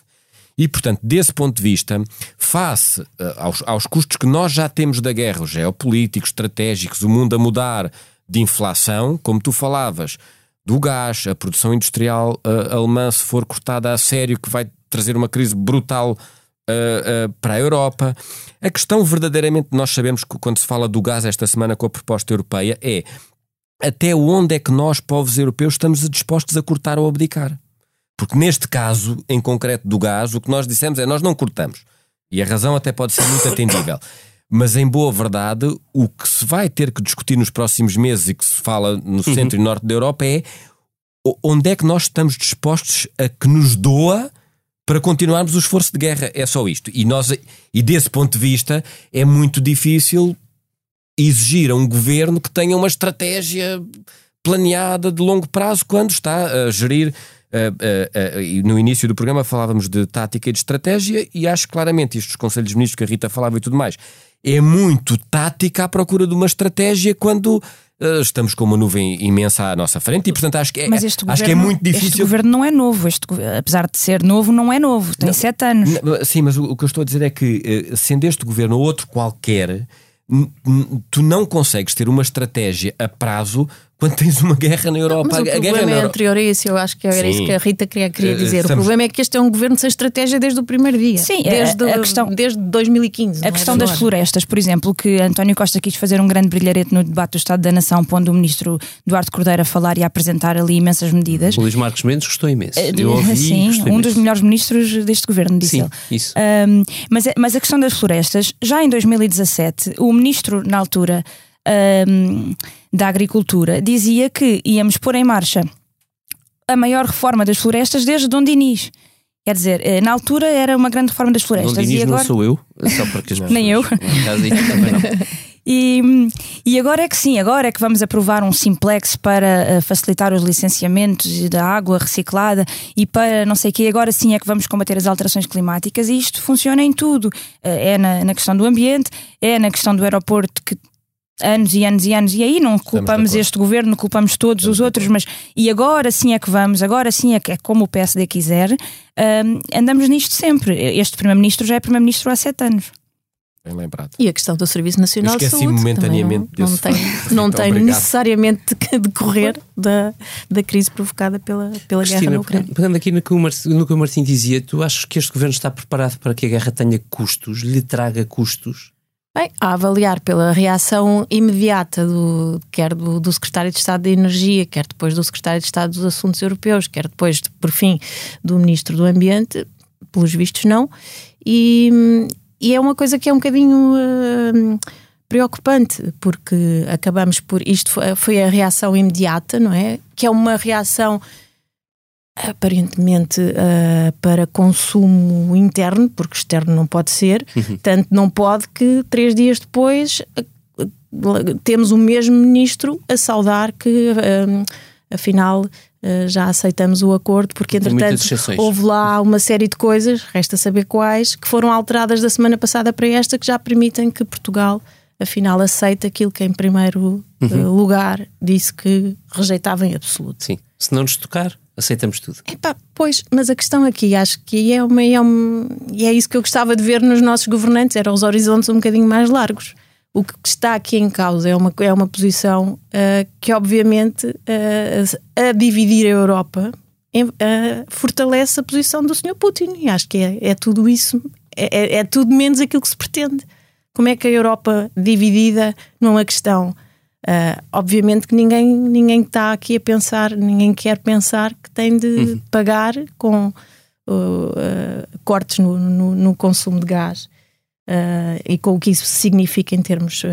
[SPEAKER 3] E, portanto, desse ponto de vista, face uh, aos, aos custos que nós já temos da guerra, os geopolíticos, estratégicos, o mundo a mudar de inflação, como tu falavas, do gás, a produção industrial uh, alemã, se for cortada a sério, que vai trazer uma crise brutal uh, uh, para a Europa. A questão verdadeiramente, nós sabemos que quando se fala do gás esta semana com a proposta europeia, é até onde é que nós, povos europeus, estamos dispostos a cortar ou abdicar. Porque neste caso, em concreto do gás, o que nós dissemos é nós não cortamos. E a razão até pode ser muito atendível. Mas em boa verdade, o que se vai ter que discutir nos próximos meses e que se fala no centro e norte da Europa é onde é que nós estamos dispostos a que nos doa para continuarmos o esforço de guerra. É só isto. E, nós, e desse ponto de vista, é muito difícil exigir a um governo que tenha uma estratégia planeada de longo prazo quando está a gerir. eh, eh, e no início do programa falávamos de tática e de estratégia, e acho claramente isto dos Conselhos de Ministros que a Rita falava e tudo mais. É muito tática à procura de uma estratégia quando eh, estamos com uma nuvem imensa à nossa frente, e portanto acho que é,
[SPEAKER 5] Mas este
[SPEAKER 3] acho
[SPEAKER 5] governo,
[SPEAKER 3] que é muito
[SPEAKER 5] este
[SPEAKER 3] difícil.
[SPEAKER 5] governo não é novo. Este, apesar de ser novo, não é novo. Tem sete anos.
[SPEAKER 3] Não, Sim, mas o, o que eu estou a dizer é que, eh, sendo este governo ou outro qualquer, tu não consegues ter uma estratégia a prazo quando tens uma guerra na Europa.
[SPEAKER 7] Mas o
[SPEAKER 3] a guerra
[SPEAKER 7] problema
[SPEAKER 3] na
[SPEAKER 7] é
[SPEAKER 3] Europa-
[SPEAKER 7] anterior a isso, eu acho que era
[SPEAKER 3] Sim.
[SPEAKER 7] isso que a Rita queria, queria
[SPEAKER 3] Eh,
[SPEAKER 7] dizer.
[SPEAKER 3] estamos-
[SPEAKER 7] O problema é que este é um governo sem estratégia desde o primeiro dia.
[SPEAKER 5] Sim, a-
[SPEAKER 7] desde,
[SPEAKER 5] a questão-
[SPEAKER 7] desde 2015. não
[SPEAKER 5] A
[SPEAKER 7] é
[SPEAKER 5] questão
[SPEAKER 7] de
[SPEAKER 5] das florestas, por exemplo, que António Costa quis fazer um grande brilharete no debate do Estado da Nação, pondo o ministro Duarte Cordeiro a falar e a apresentar ali imensas medidas.
[SPEAKER 1] O Luís Marcos Mendes gostou imenso.
[SPEAKER 5] Eh,
[SPEAKER 1] Eu ouvi
[SPEAKER 5] Sim, um
[SPEAKER 1] imenso.
[SPEAKER 5] dos melhores ministros deste governo, disse
[SPEAKER 1] Sim,
[SPEAKER 5] ele.
[SPEAKER 1] isso.
[SPEAKER 5] Um, mas, é- mas a questão das florestas, já em 2017, o ministro, na altura, um, da Agricultura, dizia que íamos pôr em marcha a maior reforma das florestas desde Dom Dinis. Quer dizer, eh, na altura era uma grande reforma das
[SPEAKER 1] Dom
[SPEAKER 5] florestas.
[SPEAKER 1] Dinis
[SPEAKER 5] e agora...
[SPEAKER 1] não sou eu, só porque as pessoas
[SPEAKER 5] Nem eu.
[SPEAKER 1] e não.
[SPEAKER 5] E, e agora é que sim, agora é que vamos aprovar um simplex para eh, facilitar os licenciamentos da água reciclada e para não sei o quê, agora sim é que vamos combater as alterações climáticas e isto funciona em tudo. Eh, É na, na questão do ambiente, é na questão do aeroporto que anos e anos e anos, e aí não culpamos este governo, culpamos todos os outros, mas e agora sim é que vamos, agora sim é que é como o PSD quiser, Ahm, andamos nisto sempre. Este Primeiro-Ministro já é Primeiro-Ministro há sete anos.
[SPEAKER 3] Bem lembrado.
[SPEAKER 7] E a questão do Serviço Nacional de Saúde
[SPEAKER 3] momentaneamente
[SPEAKER 7] não, não tem, não tem necessariamente que decorrer da, da crise provocada pela, pela guerra na
[SPEAKER 1] Cristina,
[SPEAKER 7] Ucrânia.
[SPEAKER 1] pegando aqui no que, o no que o Martim dizia, tu achas que este governo está preparado para que a guerra tenha custos, lhe traga custos?
[SPEAKER 7] Bem, a avaliar pela reação imediata do, quer do, do Secretário de Estado da Energia, quer depois do Secretário de Estado dos Assuntos Europeus, quer depois, por fim, do Ministro do Ambiente, pelos vistos não, e, e é uma coisa que é um bocadinho hum, preocupante, porque acabamos por. Isto foi, foi a reação imediata, não é? Que é uma reação aparentemente ah, para consumo interno, porque externo não pode ser, tanto não pode que três dias depois ah, temos o mesmo ministro a saudar que ah, afinal já aceitamos o acordo, porque entretanto houve lá uma série de coisas, resta saber quais, que foram alteradas da semana passada para esta, que já permitem que Portugal afinal aceite aquilo que em primeiro ah, lugar disse que rejeitava em absoluto.
[SPEAKER 1] Sim. Se não nos tocar, aceitamos tudo.
[SPEAKER 7] Epá, pois, mas a questão aqui, acho que é, uma, é, um, e é isso que eu gostava de ver nos nossos governantes, eram os horizontes um bocadinho mais largos. O que está aqui em causa é uma, é uma posição ah, que, obviamente, ah, a dividir a Europa ah, fortalece a posição do Sr. Putin. E acho que é, é tudo isso, é, é- é tudo menos aquilo que se pretende. Como é que a Europa dividida não é uma questão Uh, obviamente que ninguém, ninguém está aqui a pensar, ninguém quer pensar que tem de pagar com uh, uh, cortes no, no, no consumo de gás uh, e com o que isso significa em termos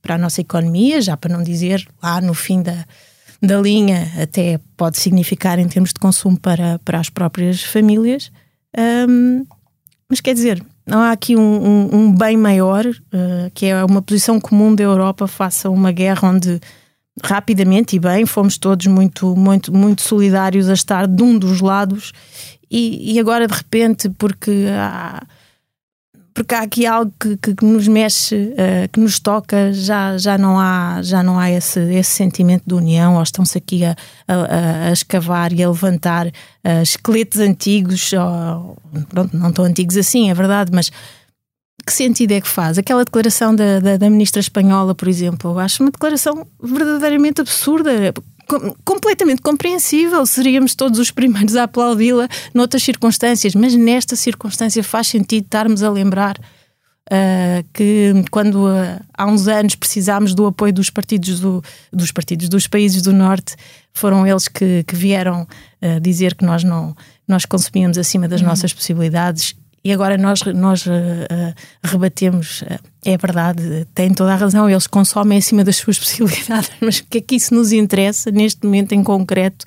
[SPEAKER 7] para a nossa economia, já para não dizer lá no fim da, da linha, até pode significar em termos de consumo para, para as próprias famílias. Um, mas quer dizer, há aqui um, um- um bem maior, eh, que é uma posição comum da Europa face a uma guerra onde rapidamente e bem fomos todos muito, muito, muito solidários a estar de um dos lados. E, e agora de repente, porque há, porque há aqui algo que, que- que nos mexe, eh, que nos toca, já, já não há, já não há esse, esse sentimento de união, ou estão-se aqui a, a- a escavar e a levantar eh, esqueletos antigos, ou, pronto, não tão antigos assim, é verdade, mas que sentido é que faz? Aquela declaração da, da, da ministra espanhola, por exemplo, eu acho uma declaração verdadeiramente absurda, completamente compreensível. Seríamos todos os primeiros a aplaudi-la noutras circunstâncias, mas nesta circunstância faz sentido estarmos a lembrar ah, que quando ah, há uns anos precisámos do apoio dos partidos do- dos partidos dos países do norte, foram eles que, que vieram ah, dizer que nós não nós consumíamos acima das nossas possibilidades e agora nós, nós ah, ah, rebatemos, ah, é verdade, têm toda a razão, eles consomem acima das suas possibilidades, mas o que é que isso nos interessa neste momento em concreto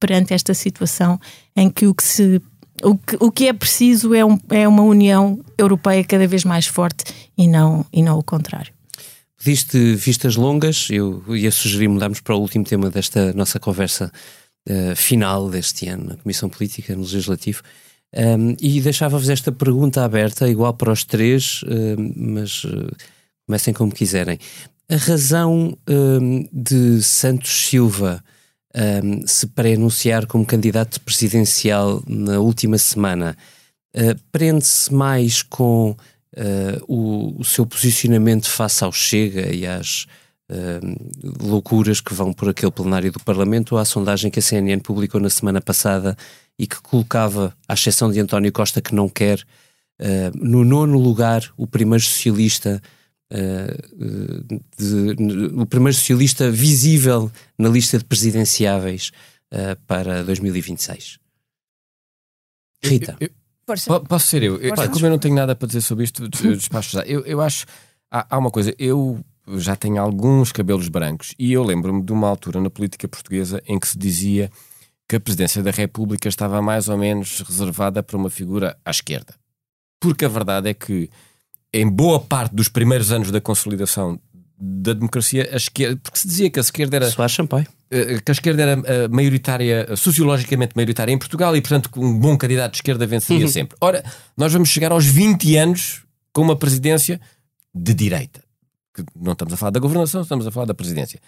[SPEAKER 7] perante esta situação em que o que se o que, o que é preciso é, um- é uma União Europeia cada vez mais forte e não, e não o contrário.
[SPEAKER 1] Pediste vistas longas, eu ia sugerir mudarmos para o último tema desta nossa conversa final deste ano na Comissão Política, no Legislativo. Um, e deixava-vos esta pergunta aberta, igual para os três, um, mas uh, comecem como quiserem. A razão um, de Santos Silva se pré-anunciar como candidato presidencial na última semana uh, prende-se mais com uh, o, o seu posicionamento face ao Chega e às uh, loucuras que vão por aquele plenário do Parlamento ou à sondagem que a CNN publicou na semana passada e que colocava, à exceção de António Costa, que não quer, uh, no nono lugar, o primeiro socialista. Uh, de, o primeiro socialista visível na lista de presidenciáveis uh, para 2026. Rita.
[SPEAKER 3] Eu, eu, posso ser eu? eu como eu não tenho nada para dizer sobre isto, despacho já. Eu, eu acho. Há, há uma coisa. Eu já tenho alguns cabelos brancos e eu lembro-me de uma altura na política portuguesa em que se dizia que a presidência da República estava mais ou menos reservada para uma figura à esquerda. Porque a verdade é que, em boa parte dos primeiros anos da consolidação da democracia, a esquerda, porque se dizia que a esquerda era.
[SPEAKER 1] Soares Sampaio.
[SPEAKER 3] Eh, que a esquerda era eh, maioritária, sociologicamente maioritária em Portugal e, portanto, um bom candidato de esquerda venceria uhum. sempre. Ora, nós vamos chegar aos 20 anos com uma presidência de direita. Que não estamos a falar da governação, estamos a falar da presidência.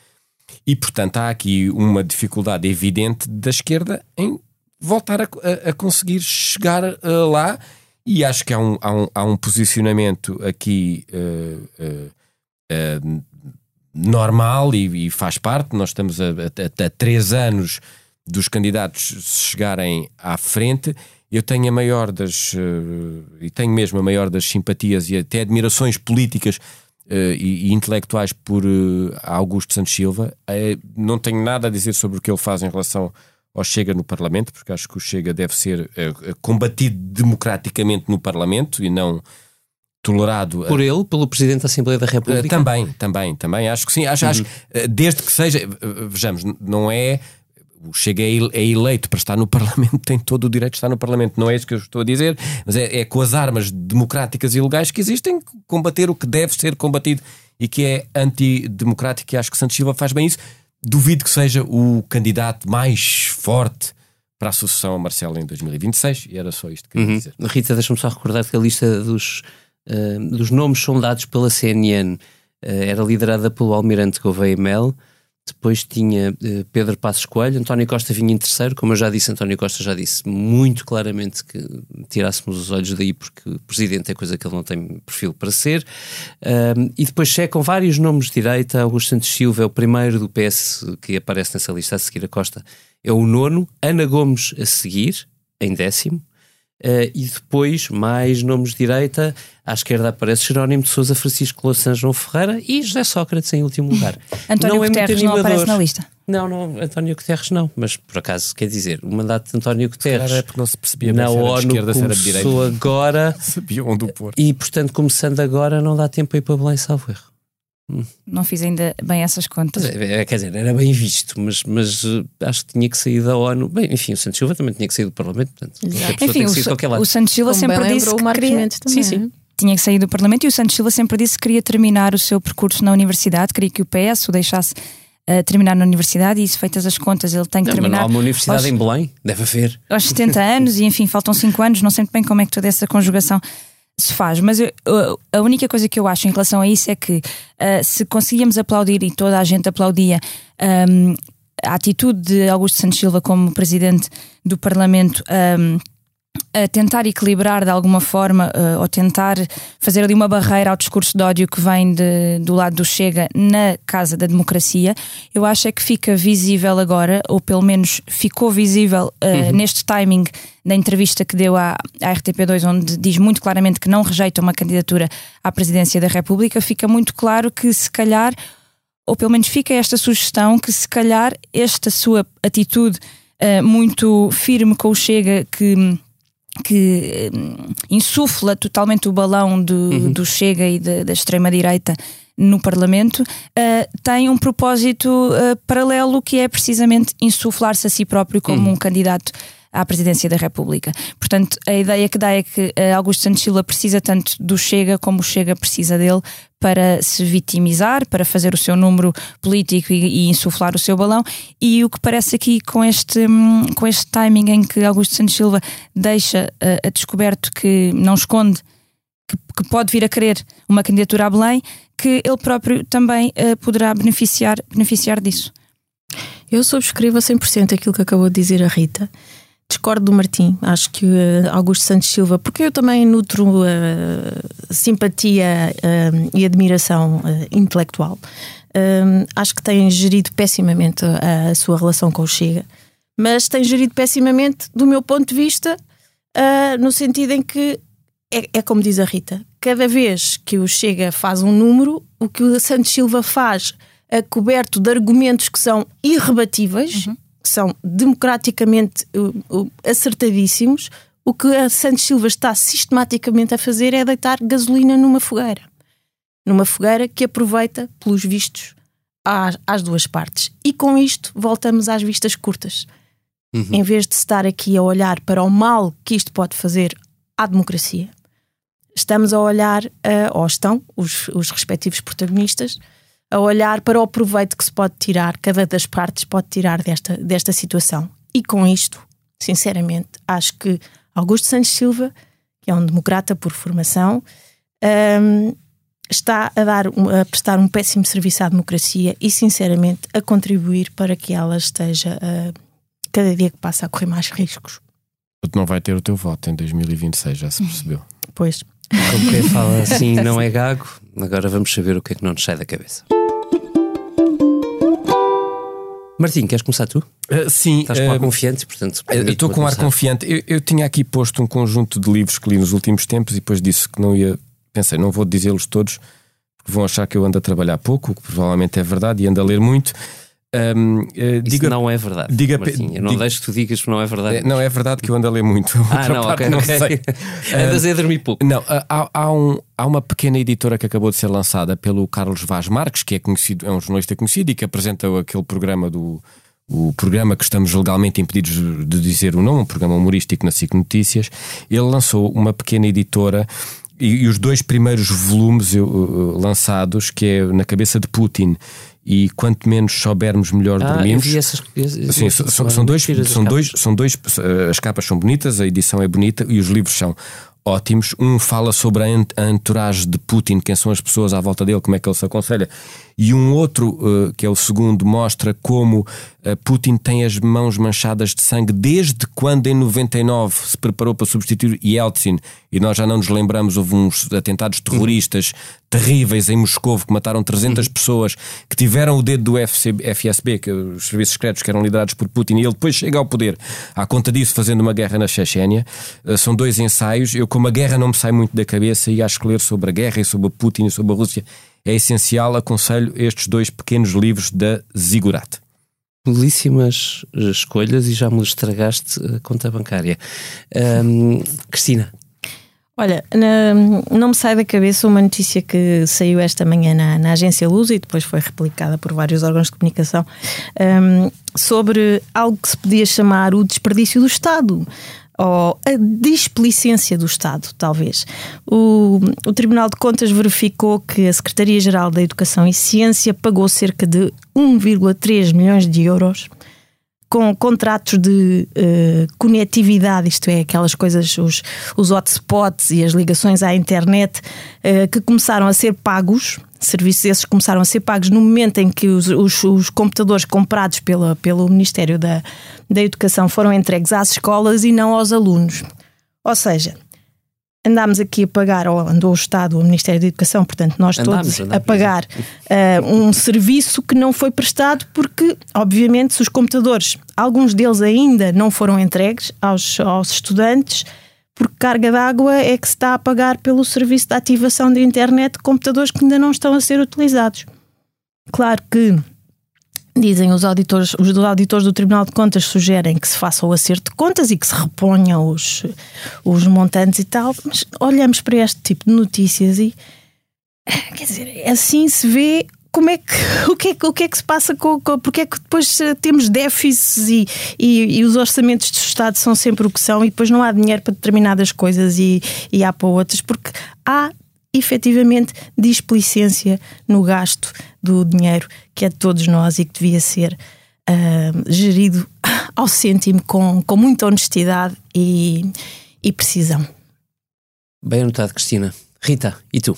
[SPEAKER 3] E, portanto, há aqui uma dificuldade evidente da esquerda em voltar a, a, a conseguir chegar uh, lá. E acho que há um, há um, há um posicionamento aqui uh, uh, normal e, e, faz parte. Nós estamos a, a, três anos dos candidatos chegarem à frente. Eu tenho a maior das, e tenho mesmo a maior das simpatias e até admirações políticas Uh, e, e, intelectuais por uh, Augusto Santos Silva. Uh, não tenho nada a dizer sobre o que ele faz em relação ao Chega no Parlamento, porque acho que o Chega deve ser combatido democraticamente no Parlamento e não tolerado.
[SPEAKER 1] Por ele, pelo Presidente da Assembleia da República?
[SPEAKER 3] também, também, também. Acho que sim. Acho, uhum. acho desde que seja, vejamos, não é o Chega é, eleito para estar no Parlamento, tem todo o direito de estar no Parlamento. Não é isso que eu estou a dizer, mas é, é com as armas democráticas e legais que existem combater o que deve ser combatido e que é antidemocrático. E acho que Santos Silva faz bem isso. Duvido que seja o candidato mais forte para a sucessão a Marcelo em 2026. E era só isto que eu queria uhum. dizer.
[SPEAKER 1] Rita, deixa-me só recordar que a lista dos, uh, dos nomes sondados pela CNN uh, eh, era liderada pelo Almirante Gouveia Mel depois tinha uh, Pedro Passos Coelho, António Costa vinha em terceiro, como eu já disse, António Costa já disse muito claramente que tirássemos os olhos daí porque presidente é coisa que ele não tem perfil para ser. E depois checam vários nomes de direita, Augusto Santos Silva é o primeiro do PS que aparece nessa lista. A seguir a Costa, é o nono, Ana Gomes a seguir, em décimo, Uh, e depois, mais nomes de direita, à esquerda aparece Jerónimo de Souza, Francisco Louçã, João Ferreira e José Sócrates em último lugar.
[SPEAKER 5] António não é Guterres é não aparece na lista.
[SPEAKER 1] Não, não, António Guterres não, mas por acaso, quer dizer, o mandato de António Guterres
[SPEAKER 3] é porque não se percebia
[SPEAKER 1] na ONU esquerda, começou agora
[SPEAKER 3] Sabia onde o pôr.
[SPEAKER 1] e portanto começando agora não dá tempo a ir para Belém, salvo erro.
[SPEAKER 5] Não fiz ainda bem essas contas.
[SPEAKER 1] É, quer dizer, era bem visto, mas, mas uh, acho que tinha que sair da ONU. Bem, enfim, o Santos Silva também tinha que sair do Parlamento, portanto,
[SPEAKER 5] enfim, o, o Santos Silva Como sempre disse que queria...
[SPEAKER 7] Também. Sim, sim.
[SPEAKER 5] Tinha que sair do Parlamento e o Santos Silva sempre disse que queria terminar o seu percurso na universidade, queria que o PS o deixasse uh, terminar na universidade e isso feitas as contas, ele tem que não, terminar. Não
[SPEAKER 1] há uma universidade aos, em Belém, deve haver.
[SPEAKER 5] Aos 70 anos e enfim, faltam 5 anos, não sei muito bem como é que toda essa conjugação se faz, mas eu, a única coisa que eu acho em relação a isso é que uh, se conseguíamos aplaudir e toda a gente aplaudia um, a atitude de Augusto Santos Silva como presidente do Parlamento. Um, a tentar equilibrar de alguma forma uh, ou tentar fazer ali uma barreira ao discurso de ódio que vem de, do lado do Chega na Casa da Democracia, eu acho é que fica visível agora, ou pelo menos ficou visível uh, uhum. neste timing da entrevista que deu à, à RTP2, onde diz muito claramente que não rejeita uma candidatura à presidência da República, fica muito claro que se calhar, ou pelo menos fica esta sugestão, que se calhar esta sua atitude uh, muito firme com o Chega, que que hum, insufla totalmente o balão do, uhum. do Chega e de, da extrema-direita no Parlamento, uh, tem um propósito uh, paralelo que é precisamente insuflar-se a si próprio como uhum. um candidato à presidência da República. Portanto, a ideia que dá é que uh, Augusto Santos Silva precisa tanto do Chega como o Chega precisa dele para se vitimizar, para fazer o seu número político e, e insuflar o seu balão. E o que parece aqui com este, hum, com este timing em que Augusto Santos Silva deixa uh, a descoberto que não esconde que, que, pode vir a querer uma candidatura a Belém, que ele próprio também uh, poderá beneficiar, beneficiar disso.
[SPEAKER 7] Eu subscrevo a 100% aquilo que acabou de dizer a Rita discordo do Martim. Acho que uh, Augusto Santos Silva, porque eu também nutro uh, simpatia uh, e admiração intelectual acho que tem gerido pessimamente a, a sua relação com o Chega, mas tem gerido pessimamente, do meu ponto de vista, no sentido em que é, é, como diz a Rita: cada vez que o Chega faz um número, o que o Santos Silva faz é coberto de argumentos que são irrebatíveis, uhum. São democraticamente uh, uh, acertadíssimos. O que a Santos Silva está sistematicamente a fazer é deitar gasolina numa fogueira. Numa fogueira que aproveita, pelos vistos, às, às duas partes. E com isto voltamos às vistas curtas. Uhum. Em vez de estar aqui a olhar para o mal que isto pode fazer à democracia, estamos a olhar, uh, ou estão os, os respectivos protagonistas, a olhar para o proveito que se pode tirar, cada das partes pode tirar desta, desta situação. E com isto, sinceramente, acho que Augusto Santos Silva, que é um democrata por formação, um, está a, dar, a prestar um péssimo serviço à democracia e, sinceramente, a contribuir para que ela esteja, uh, cada dia que passa, a correr mais riscos.
[SPEAKER 3] Não vai ter o teu voto em 2026, já se percebeu.
[SPEAKER 7] Pois.
[SPEAKER 1] Como quem fala assim não é gago, agora vamos saber o que é que não nos sai da cabeça. Martim, queres começar tu?
[SPEAKER 3] Uh, sim.
[SPEAKER 1] Estás com ar uh, confiante, portanto.
[SPEAKER 3] Estou com ar confiante. Eu, eu, tinha aqui posto um conjunto de livros que li nos últimos tempos e depois disse que não ia. Pensei, não vou dizê-los todos, porque vão achar que eu ando a trabalhar pouco, o que provavelmente é verdade, e ando a ler muito.
[SPEAKER 1] Um, uh, Isso diga, não é verdade. Diga, Martim, eu não diga, deixo que tu digas que não é verdade.
[SPEAKER 3] É, não é verdade que eu ando a ler muito.
[SPEAKER 1] Ah, não, parte, ok, não okay. sei. Andas a dormir pouco.
[SPEAKER 3] Não, há, há, um, há uma pequena editora que acabou de ser lançada pelo Carlos Vaz Marques, que é conhecido, é um jornalista conhecido e que apresenta aquele programa do o programa que estamos legalmente impedidos de dizer o nome, um programa humorístico na SIC Notícias. Ele lançou uma pequena editora e, e os dois primeiros volumes uh, lançados, que é Na Cabeça de Putin e quanto menos soubermos melhor ah, dormimos.
[SPEAKER 1] Essas, essas,
[SPEAKER 3] Sim, são, são, dois, são dois, são dois, as capas são bonitas, a edição é bonita e os livros são ótimos. Um fala sobre a entourage de Putin, quem são as pessoas à volta dele, como é que ele se aconselha. E um outro, uh, que é o segundo, mostra como uh, Putin tem as mãos manchadas de sangue desde quando, em 99, se preparou para substituir Yeltsin. E nós já não nos lembramos, houve uns atentados terroristas terríveis em Moscou que mataram 300 uhum. pessoas, que tiveram o dedo do FC, FSB, que os serviços secretos que eram liderados por Putin, e ele depois chega ao poder à conta disso, fazendo uma guerra na Chechênia. Uh, são dois ensaios. Eu, como a guerra não me sai muito da cabeça, e acho que ler sobre a guerra e sobre Putin e sobre a Rússia é essencial, aconselho estes dois pequenos livros da Zigurat.
[SPEAKER 1] Belíssimas escolhas e já me estragaste a conta bancária. Um, Cristina.
[SPEAKER 7] Olha, não me sai da cabeça uma notícia que saiu esta manhã na, na agência Luz e depois foi replicada por vários órgãos de comunicação um, sobre algo que se podia chamar o desperdício do Estado ou a displicência do Estado, talvez. O, o Tribunal de Contas verificou que a Secretaria-Geral da Educação e Ciência pagou cerca de 1,3 milhões de euros com contratos de uh, conectividade, isto é, aquelas coisas, os, os hotspots e as ligações à internet, uh, que começaram a ser pagos serviços esses começaram a ser pagos no momento em que os, os, os, computadores comprados pela, pelo Ministério da, da Educação foram entregues às escolas e não aos alunos. Ou seja, andámos aqui a pagar, ou andou o Estado, o Ministério da Educação, portanto, nós todos a pagar uh, um serviço que não foi prestado porque, obviamente, se os computadores, alguns deles ainda não foram entregues aos, aos estudantes porque carga d'água é que se está a pagar pelo serviço de ativação de internet de computadores que ainda não estão a ser utilizados. Claro que dizem os auditores, os auditores do Tribunal de Contas sugerem que se faça o acerto de contas e que se reponham os, os montantes e tal, mas olhamos para este tipo de notícias e quer dizer, assim se vê como é que o que é, o que, é que se passa com, com porque é que depois eh, temos déficits e, e, e, os orçamentos do Estado são sempre o que são e depois não há dinheiro para determinadas coisas e, e há para outras, porque há efetivamente displicência no gasto do dinheiro que é de todos nós e que devia ser uh, gerido ao cêntimo com, com muita honestidade e, e precisão.
[SPEAKER 1] Bem anotado, Cristina. Rita, e tu?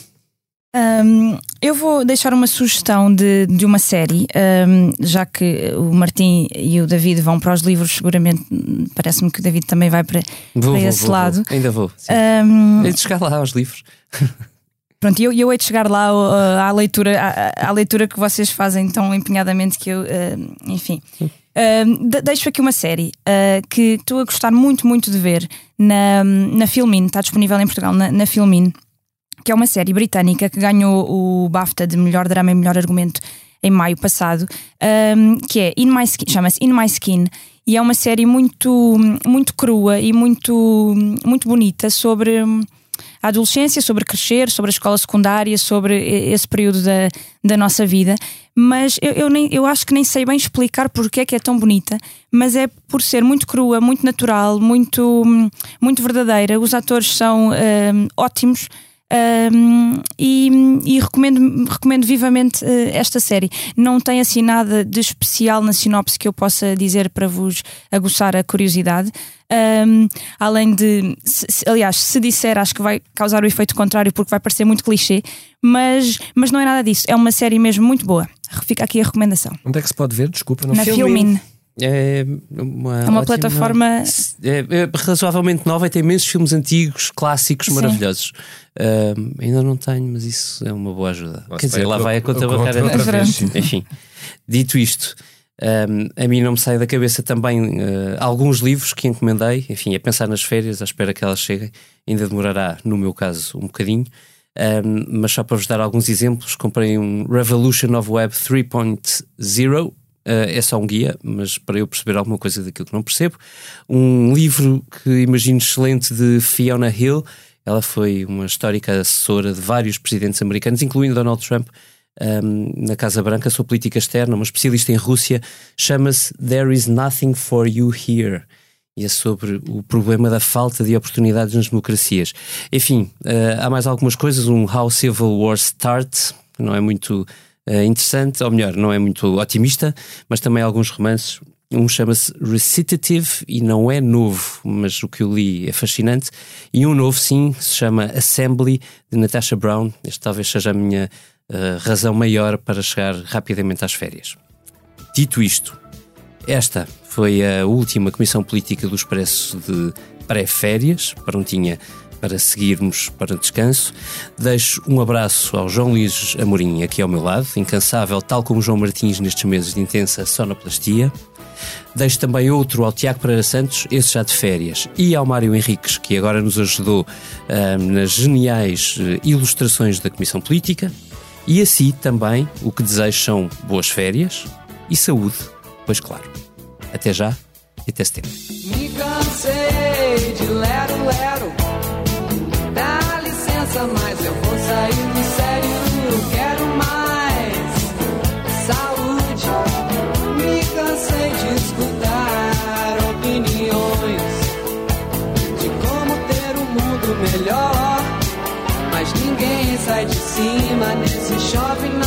[SPEAKER 5] Um, eu vou deixar uma sugestão de, de uma série, um, já que o Martim e o David vão para os livros, seguramente parece-me que o David também vai para,
[SPEAKER 1] vou,
[SPEAKER 5] para
[SPEAKER 1] vou,
[SPEAKER 5] esse
[SPEAKER 1] vou,
[SPEAKER 5] lado.
[SPEAKER 1] Ainda vou. Um, de chegar lá aos livros.
[SPEAKER 5] Pronto, e eu, eu hei de chegar lá uh, à, leitura, à, à leitura que vocês fazem tão empenhadamente que eu, uh, enfim. Uh, de- deixo aqui uma série uh, que estou a gostar muito, muito de ver na, na Filmin, está disponível em Portugal, na, na Filmin, que é uma série britânica que ganhou o BAFTA de melhor drama e melhor argumento em maio passado, um, que é In My Skin, chama-se In My Skin, e é uma série muito, muito crua e muito, muito bonita sobre a adolescência, sobre crescer, sobre a escola secundária, sobre esse período da, da nossa vida. Mas eu, eu, nem, eu acho que nem sei bem explicar porque é que é tão bonita, mas é por ser muito crua, muito natural, muito, hum, muito verdadeira. Os atores são hum, ótimos. Um, e, e recomendo, recomendo vivamente eh, esta série. Não tem assim nada de especial na sinopse que eu possa dizer para vos aguçar a curiosidade. Um, além de, se- aliás, se disser, acho que vai causar o efeito contrário porque vai parecer muito clichê, mas, mas não é nada disso. É uma série mesmo muito boa. Fica aqui a recomendação.
[SPEAKER 3] Onde é que se pode ver? Desculpa, não
[SPEAKER 5] Na
[SPEAKER 3] sei.
[SPEAKER 5] Filmin.
[SPEAKER 1] É uma,
[SPEAKER 5] É uma
[SPEAKER 1] ótima-
[SPEAKER 5] plataforma-
[SPEAKER 1] É, é razoavelmente nova e tem imensos filmes antigos, clássicos,
[SPEAKER 5] Sim.
[SPEAKER 1] maravilhosos. Ahm, ainda não tenho, mas isso é uma boa ajuda.
[SPEAKER 3] Lá
[SPEAKER 1] Quer dizer,
[SPEAKER 3] vai
[SPEAKER 1] lá
[SPEAKER 3] a
[SPEAKER 1] vai a
[SPEAKER 3] conta-
[SPEAKER 1] bancária.
[SPEAKER 3] outra
[SPEAKER 5] vez.
[SPEAKER 1] Enfim, dito isto, ahm, a mim não me sai da cabeça também ah, alguns livros que encomendei, enfim, a pensar nas férias, à espera que elas cheguem. Ainda demorará, no meu caso, um bocadinho. Ahm, mas só para vos dar alguns exemplos, comprei um Revolution of Web 3.0. Uh, é só um guia, mas para eu perceber alguma coisa daquilo que não percebo. Um livro que imagino excelente de Fiona Hill. Ela foi uma histórica assessora de vários presidentes americanos, incluindo Donald Trump, um, na Casa Branca, sua política externa, uma especialista em Rússia. Chama-se There is Nothing for You Here. E é sobre o problema da falta de oportunidades nas democracias. Enfim, uh, há mais algumas coisas. Um How Civil War Starts, que não é muito interessante, ou melhor, não é muito otimista, mas também alguns romances. Um chama-se Recitative e não é novo, mas o que eu li é fascinante. E um novo, sim, se chama Assembly, de Natasha Brown. Este talvez seja a minha uh, razão maior para chegar rapidamente às férias. Dito isto, esta foi a última comissão política do Expresso de pré-férias, prontinha para seguirmos para descanso. Deixo um abraço ao João Luís Amorim aqui ao meu lado, incansável, tal como João Martins nestes meses de intensa sonoplastia. Deixo também outro ao Tiago Pereira Santos, esse já de férias, e ao Mário Henriques, que agora nos ajudou ah, nas geniais eh, ilustrações da Comissão Política. E a si também, o que desejo são boas férias e saúde, pois claro. Até já e até setembro.
[SPEAKER 2] Cima nesse shopping.